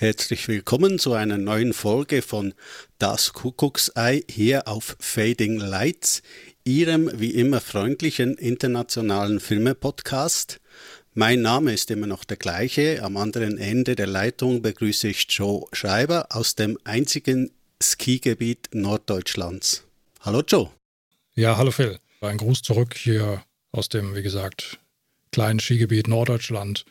Herzlich willkommen zu einer neuen Folge von Das Kuckucksei hier auf Fading Lights, Ihrem wie immer freundlichen internationalen Filme-Podcast. Mein Name ist immer noch der gleiche. Am anderen Ende der Leitung begrüße ich Joe Schreiber aus dem einzigen Skigebiet Norddeutschlands. Hallo Joe. Ja, hallo Phil. Ein Gruß zurück hier aus dem, wie gesagt, kleinen Skigebiet Norddeutschland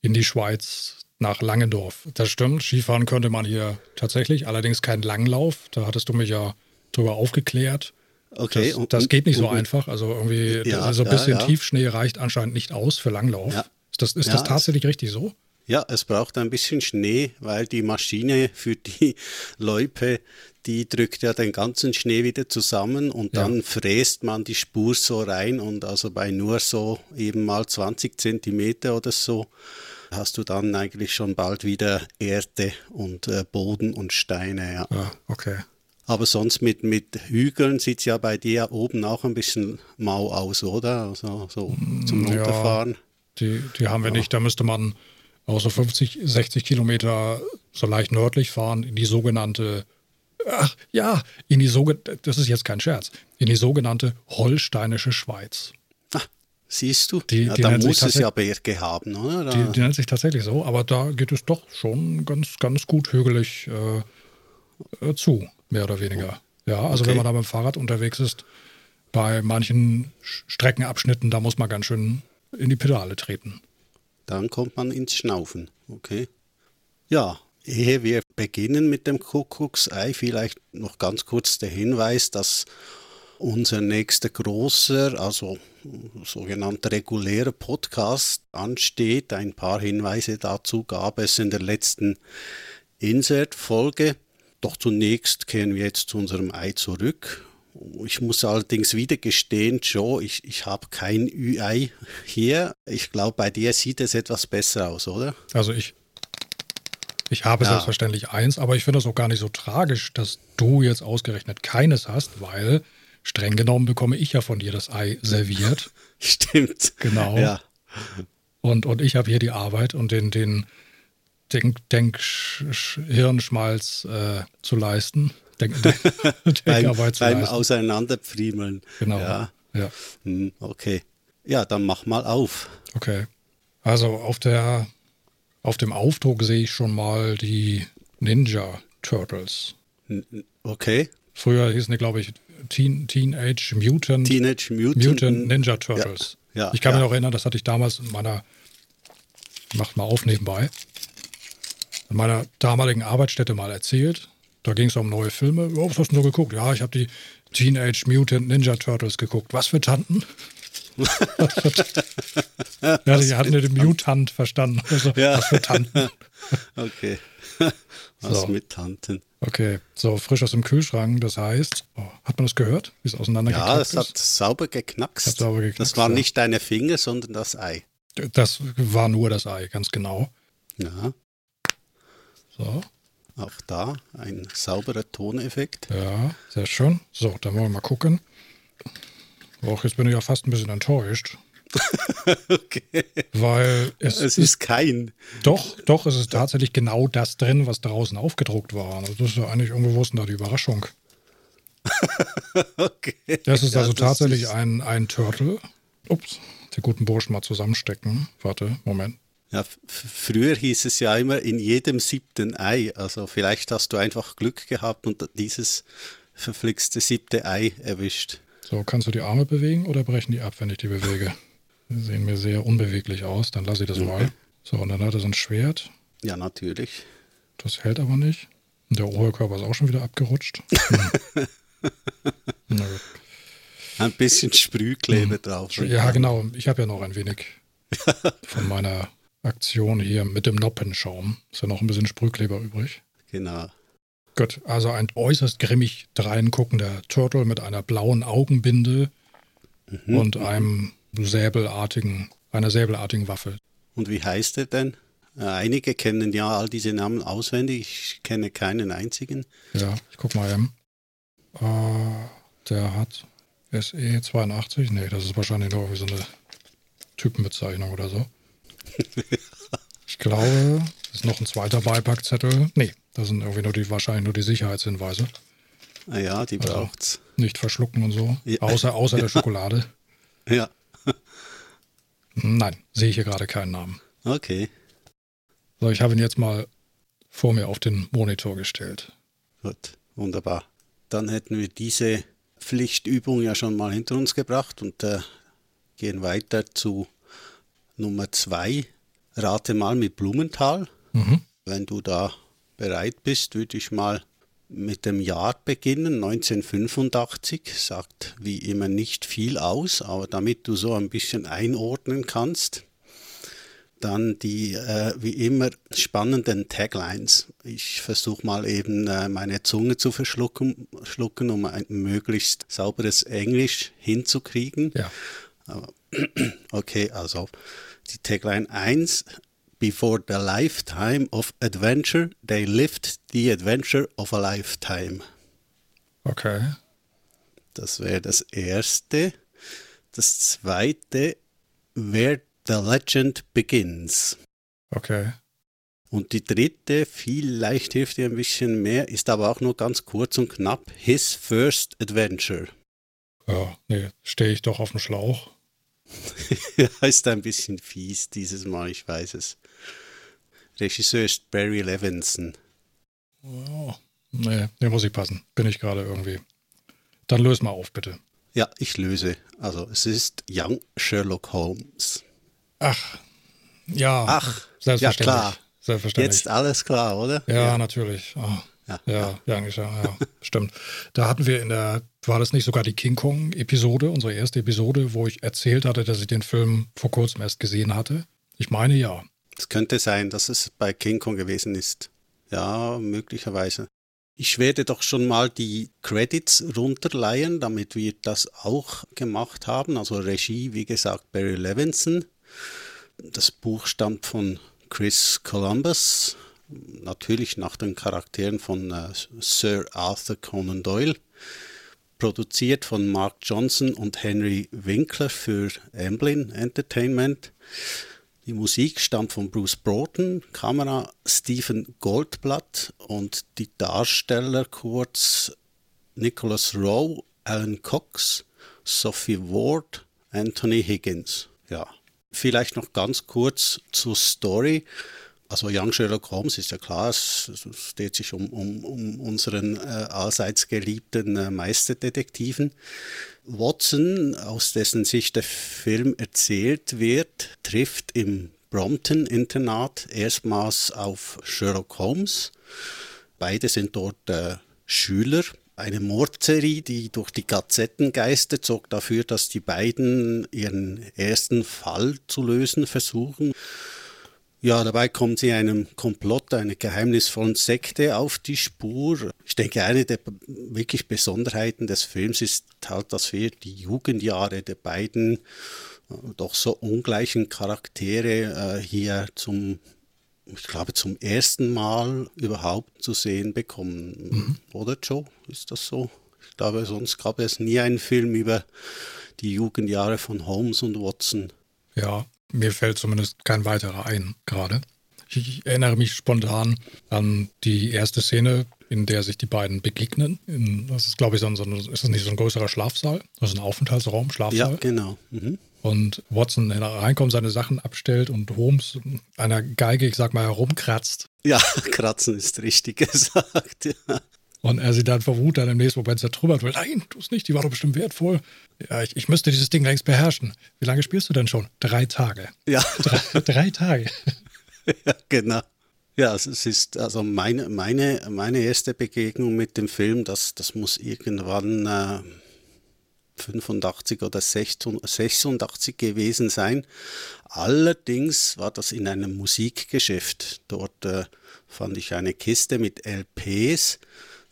in die Schweiz nach Langendorf. Das stimmt, Skifahren könnte man hier tatsächlich, allerdings kein Langlauf. Da hattest du mich ja drüber aufgeklärt. Okay. Das, und, das geht nicht so und, einfach. Also irgendwie ja, so ein bisschen ja. Tiefschnee reicht anscheinend nicht aus für Langlauf. Ja. Ist, das, ist das tatsächlich richtig so? Ja, es braucht ein bisschen Schnee, weil die Maschine für die Loipe, die drückt ja den ganzen Schnee wieder zusammen und dann fräst man die Spur so rein und also bei nur so eben mal 20 Zentimeter oder so hast du dann eigentlich schon bald wieder Erde und äh, Boden und Steine. Ja. Ah, okay. Aber sonst mit, mit Hügeln sieht es ja bei dir oben auch ein bisschen mau aus, oder? Also so zum Runterfahren. Ja, die, die haben wir ja. nicht. Da müsste man auch so 50, 60 Kilometer so leicht nördlich fahren in die sogenannte, ach ja, in die sogenannte, das ist jetzt kein Scherz, in die sogenannte holsteinische Schweiz. Siehst du? Die, ja, die da muss es ja Berge haben, oder? Die, die, nennt sich tatsächlich so, aber da geht es doch schon ganz, ganz gut hügelig äh, äh zu, mehr oder weniger. Ja, also okay. wenn man da mit dem Fahrrad unterwegs ist, bei manchen Streckenabschnitten, da muss man ganz schön in die Pedale treten. Dann kommt man ins Schnaufen, okay. Ja, ehe wir beginnen mit dem Kuckucksei, vielleicht noch ganz kurz der Hinweis, dass unser nächster großer, also sogenannter regulärer Podcast ansteht. Ein paar Hinweise dazu gab es in der letzten Insert-Folge. Doch zunächst kehren wir jetzt zu unserem Ei zurück. Ich muss allerdings wieder gestehen, Joe, ich, ich habe kein Ü-Ei hier. Ich glaube, bei dir sieht es etwas besser aus, oder? Also ich, ich habe ja. selbstverständlich eins, aber ich finde es auch gar nicht so tragisch, dass du jetzt ausgerechnet keines hast, weil streng genommen bekomme ich ja von dir das Ei serviert. Stimmt. Genau. Ja. Und, und ich habe hier die Arbeit und den, den Denk, Denk Hirnschmalz äh, zu leisten. Denk, Denkarbeit beim, zu beim leisten. Auseinanderpfriemeln. Genau. Ja. ja. Hm, okay. Ja, dann mach mal auf. Okay. Also auf der auf dem Aufdruck sehe ich schon mal die Ninja Turtles. Okay. Früher hießen die, glaube ich, Teen, Teenage Mutant, Teenage Mutant, Mutant Ninja Turtles. Ja, ja, ich kann ja. mich noch erinnern, das hatte ich damals in meiner, macht mal auf nebenbei, in meiner damaligen Arbeitsstätte mal erzählt. Da ging es um neue Filme. Oh, was hast du so geguckt? Ja, ich habe die Teenage Mutant Ninja Turtles geguckt. Was für Tanten? ja, sie hatten den Mutant verstanden. Also, ja. Was für Tanten? okay. Was so. mit Tanten? Okay, so frisch aus dem Kühlschrank. Das heißt, oh, hat man das gehört, wie es auseinandergeknackt Ja, es hat sauber geknackst. Hat sauber geknackst. Das waren ja. nicht deine Finger, sondern das Ei. Das war nur das Ei, ganz genau. Ja. So. Auch da ein sauberer Toneffekt. Ja, sehr schön. So, dann wollen wir mal gucken. Och, jetzt bin ich ja fast ein bisschen enttäuscht. okay. Weil es, es ist kein. Doch, doch, es ist tatsächlich genau das drin, was draußen aufgedruckt war. Also das ist ja eigentlich irgendwo da die Überraschung. okay. Das ist ja, also das tatsächlich ist ein, ein Turtle. Ups, die guten Burschen mal zusammenstecken. Warte, Moment. Ja, früher hieß es ja immer in jedem siebten Ei. Also vielleicht hast du einfach Glück gehabt und dieses verflixte siebte Ei erwischt. So, kannst du die Arme bewegen oder brechen die ab, wenn ich die bewege? Die sehen mir sehr unbeweglich aus. Dann lasse ich das mal. So, und dann hat er so ein Schwert. Ja, natürlich. Das hält aber nicht. Und der Oberkörper ist auch schon wieder abgerutscht. Hm. ein bisschen Sprühkleber hm. drauf. Ja, genau. Ich habe ja noch ein wenig von meiner Aktion hier mit dem Noppenschaum. Ist ja noch ein bisschen Sprühkleber übrig. Genau. Gut, also ein äußerst grimmig dreinguckender Turtle mit einer blauen Augenbinde mhm. und einem säbelartigen, einer säbelartigen Waffe. Und wie heißt er denn? Äh, einige kennen ja all diese Namen auswendig. Ich kenne keinen einzigen. Ja, ich guck mal eben. Äh, der hat SE 82. Nee, das ist wahrscheinlich nur irgendwie so eine Typenbezeichnung oder so. ich glaube, Ist noch ein zweiter Beipackzettel? Nee, das sind irgendwie nur die, wahrscheinlich nur die Sicherheitshinweise. Ja, die Also, braucht's. Nicht verschlucken und so. Ja. Außer, außer der Schokolade. Ja, Nein, sehe ich hier gerade keinen Namen. okay. So, ich habe ihn jetzt mal vor mir auf den Monitor gestellt. Gut, wunderbar. Dann hätten wir diese Pflichtübung ja schon mal hinter uns gebracht und äh, gehen weiter zu Nummer zwei. Rate mal mit Blumenthal. Mhm. Wenn du da bereit bist, würde ich mal mit dem Jahr beginnen, 1985. Sagt wie immer nicht viel aus, aber damit du so ein bisschen einordnen kannst, dann die äh, wie immer spannenden Taglines. Ich versuche mal eben äh, meine Zunge zu verschlucken, schlucken, um ein möglichst sauberes Englisch hinzukriegen. Ja. Okay, also die Tagline 1. Before the lifetime of adventure, they lived the adventure of a lifetime. Okay. Das wäre das erste. Das zweite, where the legend begins. Okay. Und die dritte, vielleicht hilft dir ein bisschen mehr, ist aber auch nur ganz kurz und knapp, his first adventure. Ja, nee, stehe ich doch auf dem Schlauch. ja, ist ein bisschen fies dieses Mal, ich weiß es. Regisseur ist Barry Levinson. Oh, nee, nee, muss ich passen. Bin ich gerade irgendwie. Dann löse mal auf, bitte. Ja, ich löse. Also es ist Young Sherlock Holmes. Ach, ja. Ach, selbstverständlich. ja klar. Selbstverständlich. Jetzt alles klar, oder? Ja, natürlich. Ah, Ja, ja, ja, ja, ja, stimmt. Da hatten wir in der, war das nicht sogar die King Kong-Episode, unsere erste Episode, wo ich erzählt hatte, dass ich den Film vor kurzem erst gesehen hatte? Ich meine ja. Es könnte sein, dass es bei King Kong gewesen ist. Ja, möglicherweise. Ich werde doch schon mal die Credits runterleihen, damit wir das auch gemacht haben. Also Regie, wie gesagt, Barry Levinson. Das Buch stammt von Chris Columbus, natürlich nach den Charakteren von äh, Sir Arthur Conan Doyle. Produziert von Mark Johnson und Henry Winkler für Amblin Entertainment. Die Musik stammt von Bruce Broughton, Kamera Stephen Goldblatt und die Darsteller kurz Nicholas Rowe, Alan Cox, Sophie Ward, Anthony Higgins. Ja, vielleicht noch ganz kurz zur Story. Also Young Sherlock Holmes ist ja klar, es, dreht sich um, um, um unseren äh, allseits geliebten äh, Meisterdetektiven. Watson, aus dessen Sicht der Film erzählt wird, trifft im Brompton-Internat erstmals auf Sherlock Holmes. Beide sind dort äh, Schüler. Eine Mordserie, die durch die Gazetten geistert, sorgt dafür, dass die beiden ihren ersten Fall zu lösen versuchen. Ja, dabei kommen sie einem Komplott, einer geheimnisvollen Sekte auf die Spur. Ich denke, eine der wirklich Besonderheiten des Films ist halt, dass wir die Jugendjahre der beiden äh, doch so ungleichen Charaktere äh, hier zum, ich glaube, zum ersten Mal überhaupt zu sehen bekommen. Oder Joe? Ist das so? Ich glaube, sonst gab es nie einen Film über die Jugendjahre von Holmes und Watson. Ja, mir fällt zumindest kein weiterer ein gerade. Ich, erinnere mich spontan an die erste Szene, in der sich die beiden begegnen. In, das ist, glaube ich, so ein, so ein, ist das nicht so ein größerer Schlafsaal? Das ist ein Aufenthaltsraum, Ja, Schlafsaal. genau. Mhm. Und Watson reinkommt, seine Sachen abstellt und Holmes einer Geige, ich sag mal, herumkratzt. Ja, kratzen ist richtig gesagt. Ja, Und er sie dann verwut dann im nächsten Moment zertrümmert will. Nein, tu es nicht, die war doch bestimmt wertvoll. Ja, ich, ich müsste dieses Ding längst beherrschen. Wie lange spielst du denn schon? Drei Tage. ja, Drei, drei Tage. ja genau. Ja, es es ist also meine, meine, meine erste Begegnung mit dem Film, das, das muss irgendwann äh, 85 oder 86 gewesen sein. Allerdings war das in einem Musikgeschäft. Dort äh, fand ich eine Kiste mit LPs.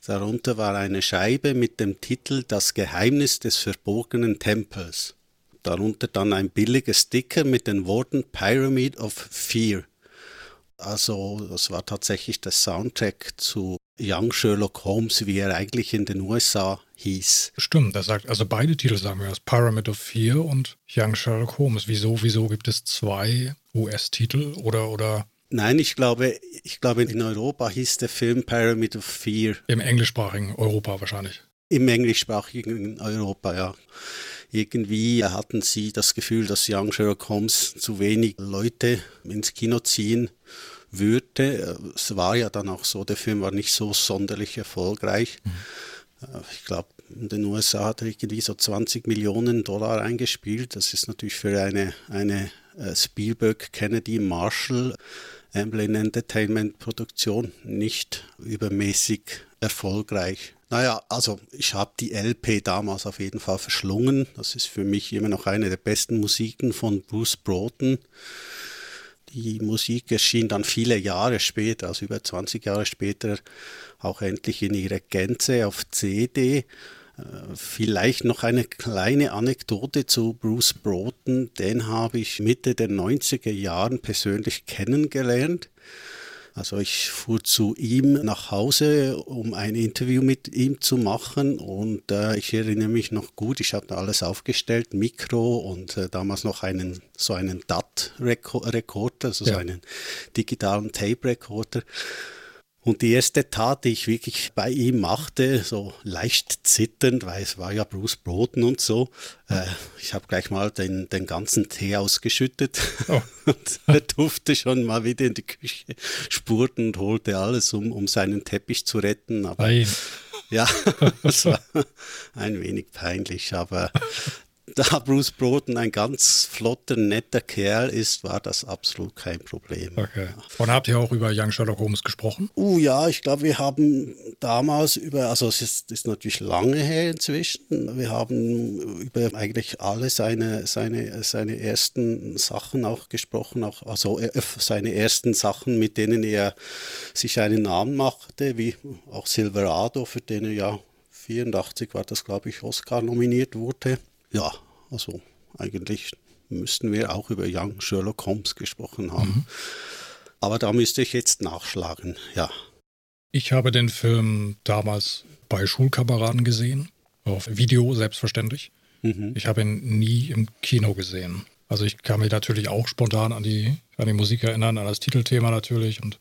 Darunter war eine Scheibe mit dem Titel Das Geheimnis des verborgenen Tempels. Darunter dann ein billiger Sticker mit den Worten Pyramid of Fear. Also das war tatsächlich der Soundtrack zu Young Sherlock Holmes, wie er eigentlich in den USA hieß. Stimmt, das sagt, also beide Titel sagen wir das. Pyramid of Fear und Young Sherlock Holmes. Wieso, wieso gibt es zwei US-Titel oder, oder Nein, ich glaube, ich glaube, in Europa hieß der Film Pyramid of Fear. Im englischsprachigen Europa wahrscheinlich. Im englischsprachigen Europa, ja. Irgendwie hatten sie das Gefühl, dass Young Sherlock Holmes zu wenig Leute ins Kino ziehen würde. Es war ja dann auch so, der Film war nicht so sonderlich erfolgreich. Mhm. Ich glaube, in den USA hat er irgendwie so 20 Millionen Dollar eingespielt. Das ist natürlich für eine, eine äh, Spielberg, Kennedy, Marshall, Amblin Entertainment Produktion nicht übermäßig erfolgreich. Naja, also ich habe die LP damals auf jeden Fall verschlungen. Das ist für mich immer noch eine der besten Musiken von Bruce Broughton. Die Musik erschien dann viele Jahre später, also über 20 Jahre später, auch endlich in ihrer Gänze auf CD. Vielleicht noch eine kleine Anekdote zu Bruce Broughton. Den habe ich Mitte der 90er Jahren persönlich kennengelernt. Also ich fuhr zu ihm nach Hause, um ein Interview mit ihm zu machen und äh, ich erinnere mich noch gut, ich hatte alles aufgestellt, Mikro und äh, damals noch einen so einen DAT-Rekorder, also ja. so einen digitalen Tape-Rekorder. Und die erste Tat, die ich wirklich bei ihm machte, so leicht zitternd, weil es war ja Bruce Broden und so, äh, ich habe gleich mal den, den ganzen Tee ausgeschüttet. Oh. und er durfte schon mal wieder in die Küche spurten und holte alles, um, um seinen Teppich zu retten. Aber ja, es war ein wenig peinlich, aber da Bruce Broden ein ganz flotter, netter Kerl ist, war das absolut kein Problem. Okay. Und habt ihr auch über Young Sherlock Holmes gesprochen? Uh, ja, ich glaube, wir haben damals über, also es ist, ist, natürlich lange her inzwischen, wir haben über eigentlich alle seine, seine, seine ersten Sachen auch gesprochen, auch, also äh, seine ersten Sachen, mit denen er sich einen Namen machte, wie auch Silverado, für den er ja 84 war das, glaube ich, Oscar nominiert wurde ja, also eigentlich müssten wir auch über Young Sherlock Holmes gesprochen haben. Mhm. Aber da müsste ich jetzt nachschlagen, ja. Ich habe den Film damals bei Schulkameraden gesehen, auf Video selbstverständlich. Mhm. Ich habe ihn nie im Kino gesehen. Also ich kann mich natürlich auch spontan an die, an die Musik erinnern, an das Titelthema natürlich und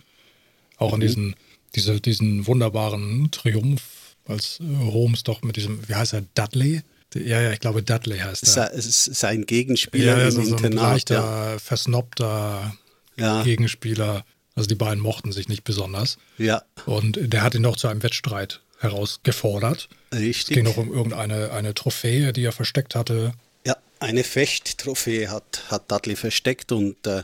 auch mhm. an diesen, diese, diesen wunderbaren Triumph, als Holmes doch mit diesem, wie heißt er, Dudley, ja, ja, ich glaube, Dudley heißt er. Sein Gegenspieler ja, im so Internat. Ein leichter, ja. versnobter ja. Gegenspieler. Also die beiden mochten sich nicht besonders. Ja. Und der hat ihn doch zu einem Wettstreit herausgefordert. Richtig. Es ging noch um irgendeine eine Trophäe, die er versteckt hatte. Ja, eine Fechttrophäe hat, hat Dudley versteckt und äh,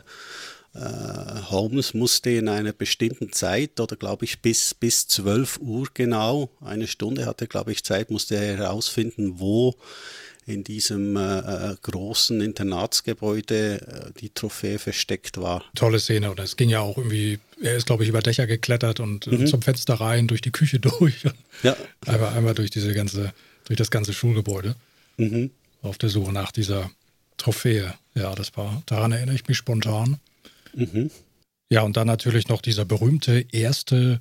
Holmes musste in einer bestimmten Zeit, oder glaube ich bis, bis 12 Uhr genau, eine Stunde hatte, glaube ich, Zeit, musste er herausfinden, wo in diesem äh, äh großen Internatsgebäude äh, die Trophäe versteckt war. Tolle Szene. Und es ging ja auch irgendwie, er ist, glaube ich, über Dächer geklettert und mhm. zum Fenster rein, durch die Küche durch. Ja. Einmal, einmal durch diese ganze, durch das ganze Schulgebäude. Mhm. Auf der Suche nach dieser Trophäe. Ja, das war, daran erinnere ich mich spontan. Mhm. Ja, und dann natürlich noch dieser berühmte erste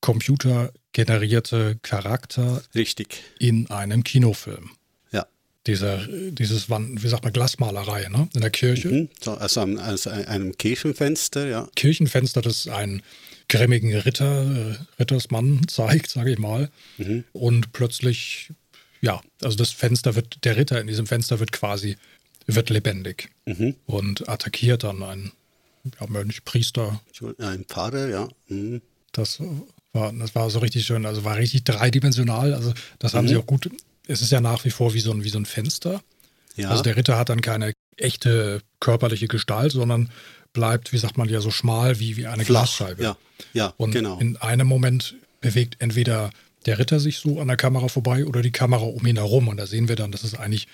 computergenerierte Charakter Richtig. in einem Kinofilm. Ja. Dieser, dieses, wie sagt man, Glasmalerei, ne? In der Kirche. Mhm. So, also, an, also einem Kirchenfenster, ja. Kirchenfenster, das einen grimmigen Ritter, äh, Rittersmann zeigt, sage ich mal. Mhm. Und plötzlich, ja, also das Fenster wird, der Ritter in diesem Fenster wird quasi, wird lebendig mhm. und attackiert dann einen ja, Mönch, Priester. Ein Pfarrer, ja. Mhm. Das war, das war so richtig schön, also war richtig dreidimensional. Also das haben mhm. sie auch gut. Es ist ja nach wie vor wie so ein, wie so ein Fenster. Ja. Also der Ritter hat dann keine echte körperliche Gestalt, sondern bleibt, wie sagt man ja, so schmal wie, wie eine Flach, Glasscheibe. Ja, ja Und genau. in einem Moment bewegt entweder der Ritter sich so an der Kamera vorbei oder die Kamera um ihn herum. Und da sehen wir dann, dass es eigentlich,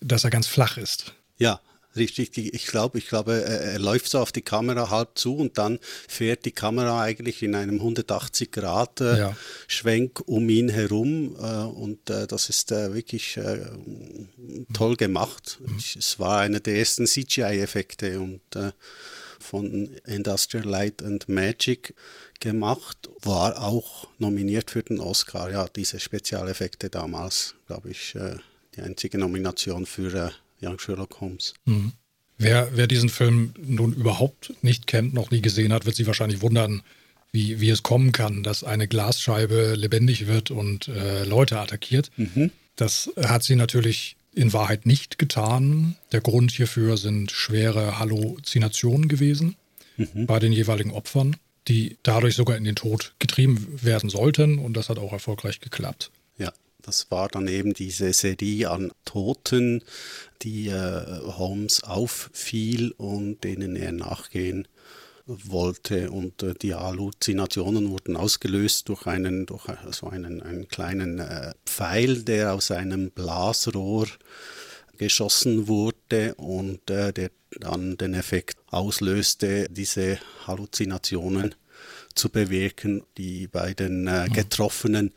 dass er ganz flach ist. Ja, richtig, ich glaube, ich glaube, er läuft so auf die Kamera halb zu und dann fährt die Kamera eigentlich in einem 180 Grad äh, ja. Schwenk um ihn herum äh, und äh, das ist äh, wirklich äh, toll gemacht. Mhm. Ich, es war einer der ersten CGI-Effekte und äh, von Industrial Light and Magic gemacht, war auch nominiert für den Oscar. Ja, diese Spezialeffekte damals, glaube ich, die einzige Nomination für Young Sherlock Holmes. Mhm. Wer, wer diesen Film nun überhaupt nicht kennt, noch nie gesehen hat, wird sich wahrscheinlich wundern, wie, wie es kommen kann, dass eine Glasscheibe lebendig wird und äh, Leute attackiert. Mhm. Das hat sie natürlich in Wahrheit nicht getan. Der Grund hierfür sind schwere Halluzinationen gewesen mhm. bei den jeweiligen Opfern, die dadurch sogar in den Tod getrieben werden sollten. Und das hat auch erfolgreich geklappt. Ja, das war dann eben diese Serie an Toten, die äh, Holmes auffiel und denen er nachgehen wollte. Und äh, die Halluzinationen wurden ausgelöst durch einen, durch so einen, einen kleinen äh, Pfeil, der aus einem Blasrohr geschossen wurde und äh, der dann den Effekt auslöste, diese Halluzinationen zu bewirken, die bei den äh, mhm. Getroffenen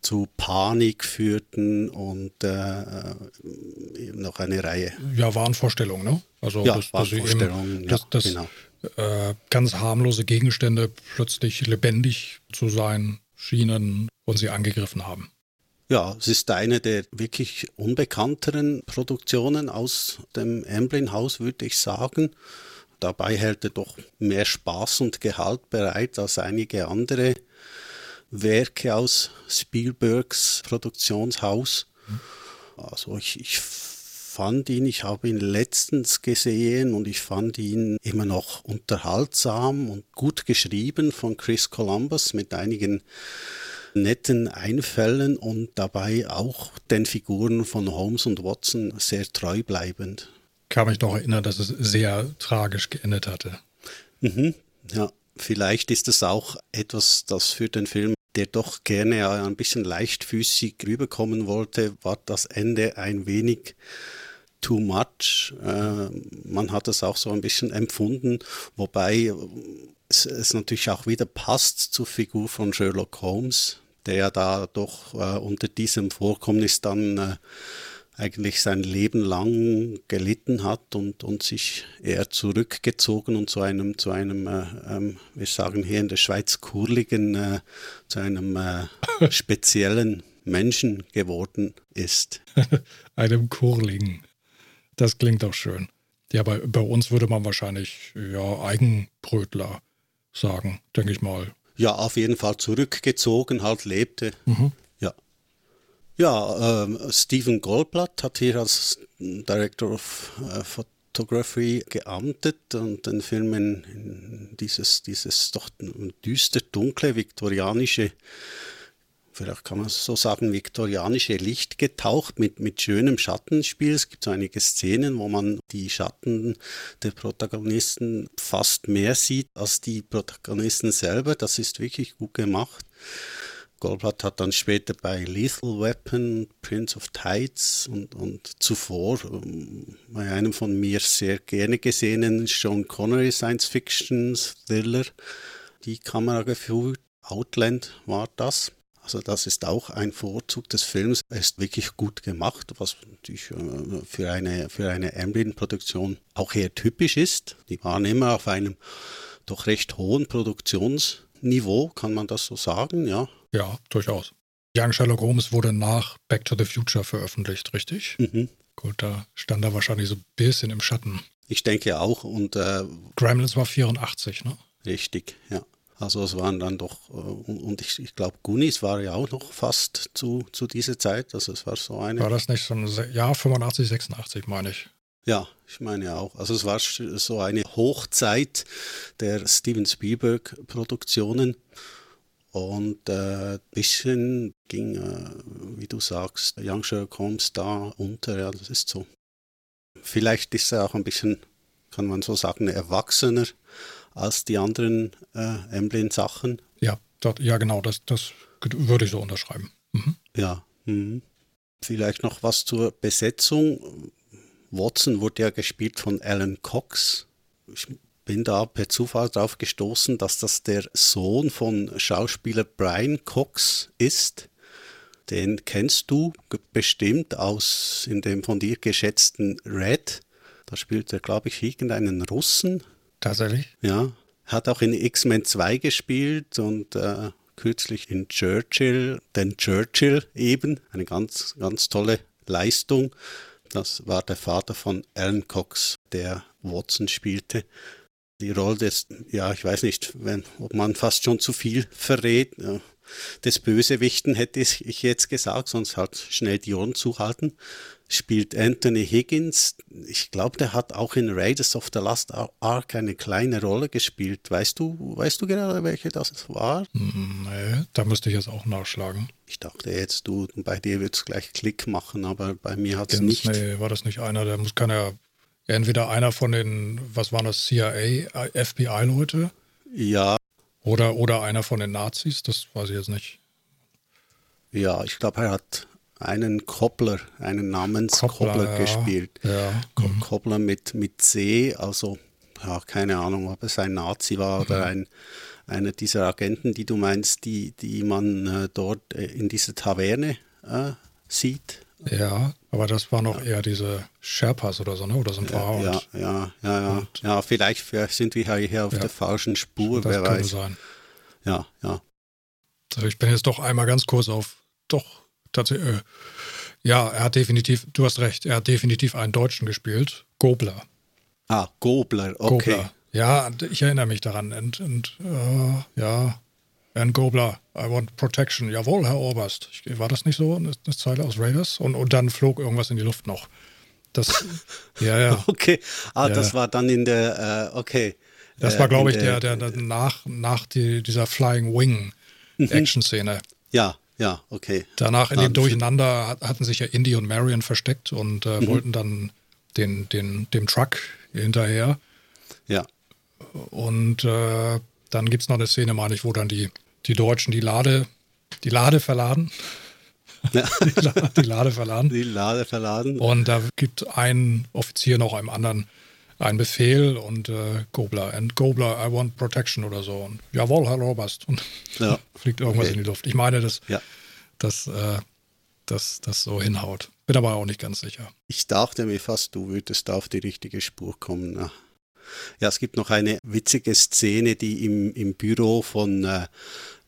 zu Panik führten und äh, noch eine Reihe. Ja, Wahnvorstellungen, ne? Also ja, das, Wahnvorstellungen, eben, das, das, ja, genau. Äh, ganz harmlose Gegenstände plötzlich lebendig zu sein schienen und sie angegriffen haben. Ja, es ist eine der wirklich unbekannteren Produktionen aus dem Emblin-Haus, würde ich sagen. Dabei hält er doch mehr Spaß und Gehalt bereit als einige andere Werke aus Spielbergs Produktionshaus. Also ich, ich fand ihn, ich habe ihn letztens gesehen und ich fand ihn immer noch unterhaltsam und gut geschrieben von Chris Columbus mit einigen netten Einfällen und dabei auch den Figuren von Holmes und Watson sehr treu bleibend. Kann mich doch erinnern, dass es sehr tragisch geendet hatte. Mhm, ja, vielleicht ist es auch etwas, das für den Film der doch gerne ein bisschen leichtfüßig rüberkommen wollte, war das Ende ein wenig too much. Äh, man hat es auch so ein bisschen empfunden, wobei es, es, natürlich auch wieder passt zur Figur von Sherlock Holmes, der da doch äh, unter diesem Vorkommnis dann äh, eigentlich sein Leben lang gelitten hat und, und sich eher zurückgezogen und zu einem, zu einem äh, ähm, wir sagen hier in der Schweiz, kurligen, äh, zu einem äh, speziellen Menschen geworden ist. einem kurligen. Das klingt doch schön. Ja, bei, bei uns würde man wahrscheinlich ja Eigenbrötler sagen, denke ich mal. Ja, auf jeden Fall zurückgezogen, halt lebte. Mhm. Ja. Ähm, Stephen Goldblatt hat hier als Director of äh, Photography geamtet und den Film in, in dieses, dieses doch düster dunkle viktorianische vielleicht kann man es so sagen, viktorianische Licht getaucht mit, mit schönem Schattenspiel. Es gibt so einige Szenen, wo man die Schatten der Protagonisten fast mehr sieht als die Protagonisten selber. Das ist wirklich gut gemacht. Goldblatt hat dann später bei Lethal Weapon, Prince of Tides und, und zuvor ähm, bei einem von mir sehr gerne gesehenen Sean Connery Science Fiction Thriller die Kamera geführt. Outland war das. Also das ist auch ein Vorzug des Films. Er ist wirklich gut gemacht, was natürlich äh, für eine, für eine Amblin-Produktion auch eher typisch ist. Die waren immer auf einem doch recht hohen Produktionsniveau, kann man das so sagen, ja? Ja, durchaus. Young Sherlock Holmes wurde nach Back to the Future veröffentlicht, richtig? Mhm. Gut, da stand er wahrscheinlich so ein bisschen im Schatten. Ich denke auch. Und äh, Gremlins war 84, ne? Richtig, ja. Also es waren dann doch, äh, und ich, ich glaube, Gunis war ja auch noch fast zu, zu dieser Zeit. Also es war so eine. War das nicht so ein Jahr 85, 86, meine ich? Ja, ich meine auch. Also es war so eine Hochzeit der Steven Spielberg-Produktionen. Und ein äh, bisschen ging, äh, wie du sagst, Young Sherlock Holmes da unter. Ja, das ist so. Vielleicht ist er auch ein bisschen, kann man so sagen, erwachsener als die anderen äh, Emblem-Sachen. Ja, dort, ja, genau, das, das würde ich so unterschreiben. Mhm. Ja. Mhm. Vielleicht noch was zur Besetzung. Watson wurde ja gespielt von Alan Cox. Ich bin da per Zufall darauf gestoßen, dass das der Sohn von Schauspieler Brian Cox ist. Den kennst du bestimmt aus in dem von dir geschätzten Red. Da spielt er, glaube ich, irgendeinen Russen. Tatsächlich? Ja. Hat auch in X-Men 2 gespielt und äh, kürzlich in Churchill, den Churchill eben. Eine ganz, ganz tolle Leistung. Das war der Vater von Alan Cox, der Watson spielte. Die Rolle des, ja, ich weiß nicht, wenn, ob man fast schon zu viel verrät, ja, des Bösewichten hätte ich jetzt gesagt, sonst halt schnell die Ohren zuhalten spielt Anthony Higgins. Ich glaube, der hat auch in Raiders of the Last Ark eine kleine Rolle gespielt. Weißt du, weißt du gerade, welche das war? Nee, da müsste ich jetzt auch nachschlagen. Ich dachte jetzt, du, bei dir wird es gleich Klick machen, aber bei mir hat es nicht. Nee, war das nicht einer, der muss keiner, entweder einer von den, was waren das, CIA, FBI-Leute? Ja. Oder, oder einer von den Nazis, das weiß ich jetzt nicht. Ja, ich glaube, er hat einen Koppler, einen Namenskoppler ja. gespielt. Ja. Mhm. Koppler mit, mit C, also ja, keine Ahnung, ob es ein Nazi war oder mhm. ein, einer dieser Agenten, die du meinst, die, die man äh, dort äh, in dieser Taverne äh, sieht. Ja, aber das war noch eher diese Sherpas oder so, ne? Oder so ein paar. Ja, ja, ja, ja, ja. ja vielleicht, vielleicht sind wir hier auf der falschen Spur, das wer könnte weiß. sein. Ja, ja. Also ich bin jetzt doch einmal ganz kurz auf doch tatsächlich. Äh, ja, er hat definitiv, du hast recht, er hat definitiv einen Deutschen gespielt. Gobler. Ah, Gobler, okay. Gobler. Ja, ich erinnere mich daran. Und, und äh, ja, Herrn Gobler, I want protection. Jawohl, Herr Oberst. War das nicht so, eine, eine Zeile aus Raiders? Und, und dann flog irgendwas in die Luft noch. Das, ja, ja. Okay, ah, ja. das war dann in der, äh, okay. Das war, äh, glaube ich, der, der, der, nach, nach die, dieser Flying Wing mhm. Action-Szene. Ja, ja, okay. Danach in dem Durcheinander hatten sich ja Indy und Marion versteckt und äh, mhm. wollten dann den, den, dem Truck hinterher. Ja. Und äh, dann gibt es noch eine Szene, meine ich, wo dann die, die Deutschen die Lade, die Lade verladen. Ja. die, Lade, die Lade verladen. Die Lade verladen. Und da gibt ein Offizier noch einem anderen ein Befehl und äh, Gobler, and Gobler, I want protection oder so. Und, Jawohl, Herr Robast. Und ja. fliegt irgendwas okay. in die Luft. Ich meine, dass ja. das, äh, das, das so hinhaut. Bin aber auch nicht ganz sicher. Ich dachte mir fast, du würdest da auf die richtige Spur kommen. Na. Ja, es gibt noch eine witzige Szene, die im, im Büro von äh,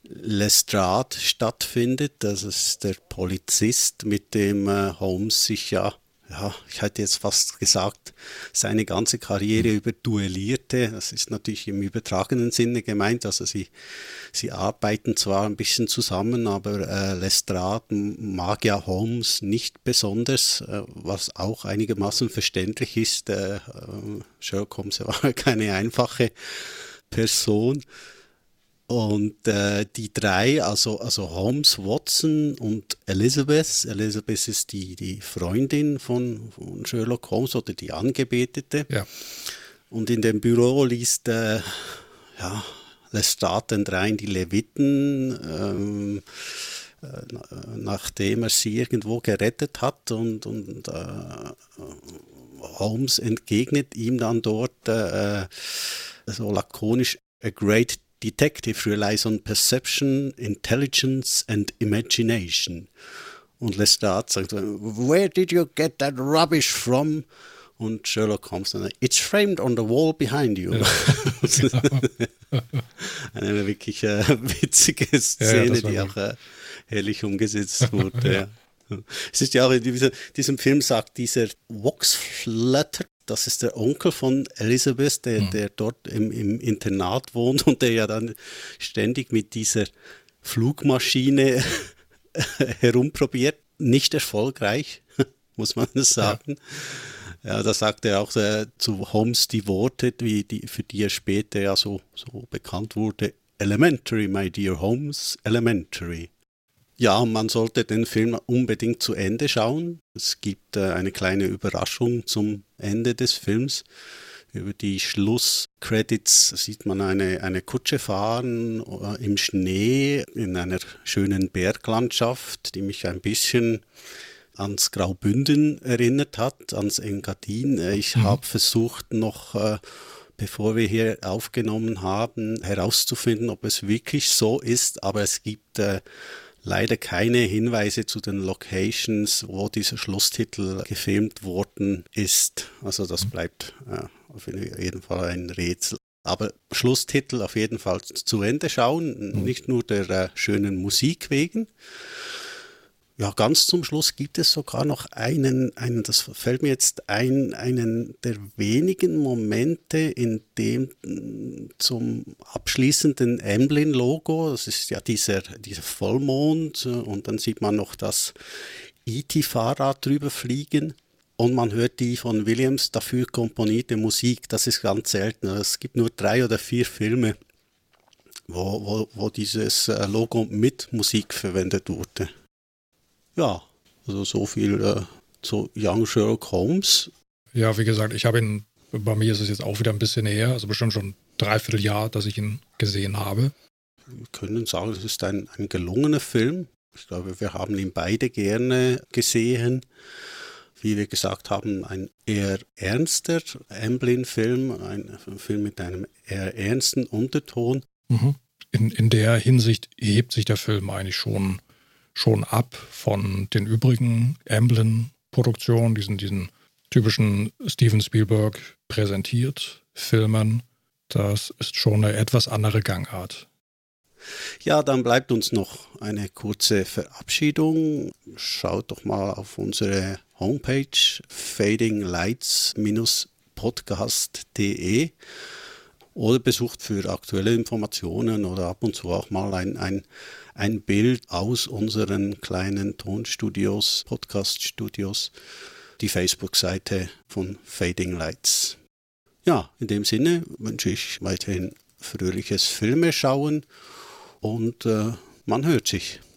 Lestrade stattfindet. Das ist der Polizist, mit dem äh, Holmes sich ja ja, ich hätte jetzt fast gesagt, seine ganze Karriere über duellierte. Das ist natürlich im übertragenen Sinne gemeint. Also sie, sie arbeiten zwar ein bisschen zusammen, aber äh, Lestrade mag ja Holmes nicht besonders, äh, was auch einigermaßen verständlich ist. Äh, äh Sherlock Holmes war keine einfache Person. Und äh, die drei, also, also Holmes, Watson und Elizabeth, Elizabeth ist die, die Freundin von, von Sherlock Holmes oder die Angebetete. Ja. Und in dem Büro liest äh, ja, Lestat den dreien die Leviten, ähm, äh, nachdem er sie irgendwo gerettet hat und, und äh, Holmes entgegnet ihm dann dort äh, so lakonisch a great Detective relies on perception, intelligence and imagination. Und Lestat sagt, where did you get that rubbish from? Und Sherlock Holmes dann, it's framed on the wall behind you. Ja, genau. Eine wirklich äh, witzige Szene, ja, die auch äh, herrlich umgesetzt wurde. ja. Es ist ja auch in diesem, diesem Film sagt dieser Vox Flutter, das ist der Onkel von Elizabeth, der, mhm. der dort im, im, Internat wohnt und der ja dann ständig mit dieser Flugmaschine herumprobiert. Nicht erfolgreich, muss man das sagen. Ja, ja da sagt er auch äh, zu Holmes die Worte, wie die, für die er später ja so, so bekannt wurde. Elementary, my dear Holmes, elementary. Ja, man sollte den Film unbedingt zu Ende schauen. Es gibt äh, eine kleine Überraschung zum Ende des Films. Über die Schlusscredits sieht man eine, eine Kutsche fahren äh, im Schnee in einer schönen Berglandschaft, die mich ein bisschen ans Graubünden erinnert hat, ans Engadin. Äh, ich mhm. habe versucht noch äh, bevor wir hier aufgenommen haben, herauszufinden, ob es wirklich so ist, aber es gibt äh, leider keine Hinweise zu den Locations, wo dieser Schlusstitel gefilmt worden ist. Also das mhm. bleibt äh, auf jeden Fall ein Rätsel. Aber Schlusstitel auf jeden Fall zu Ende schauen, mhm. nicht nur der äh, schönen Musik wegen. Ja, ganz zum Schluss gibt es sogar noch einen, einen, das fällt mir jetzt ein, einen der wenigen Momente, in dem mm, zum abschließenden Emblem-Logo, das ist ja dieser, dieser Vollmond, äh, und dann sieht man noch das E.T.-Fahrrad drüber fliegen. Und man hört die von Williams dafür komponierte Musik. Das ist ganz selten. Es gibt nur drei oder vier Filme, wo, wo, wo dieses äh, Logo mit Musik verwendet wurde. Ja, also so viel äh, zu Young Sherlock Holmes. Ja, wie gesagt, ich habe ihn, bei mir ist es jetzt auch wieder ein bisschen näher, also bestimmt schon ein Dreivierteljahr, dass ich ihn gesehen habe. Wir können sagen, es ist ein, ein gelungener Film. Ich glaube, wir haben ihn beide gerne gesehen. Wie wir gesagt haben, ein eher ernster Amblin-Film, ein Film mit einem eher ernsten Unterton. Mhm. In, in der Hinsicht hebt sich der Film eigentlich schon schon ab von den übrigen Amblin-Produktionen, diesen, diesen typischen Steven Spielberg präsentiert Filmen. Das ist schon eine etwas andere Gangart. Ja, dann bleibt uns noch eine kurze Verabschiedung. Schaut doch mal auf unsere Homepage fadinglights-podcast.de oder besucht für aktuelle Informationen oder ab und zu auch mal ein, ein, ein Bild aus unseren kleinen Tonstudios, Podcaststudios, die Facebook-Seite von Fading Lights. Ja, in dem Sinne wünsche ich weiterhin fröhliches Filmeschauen und äh, man hört sich.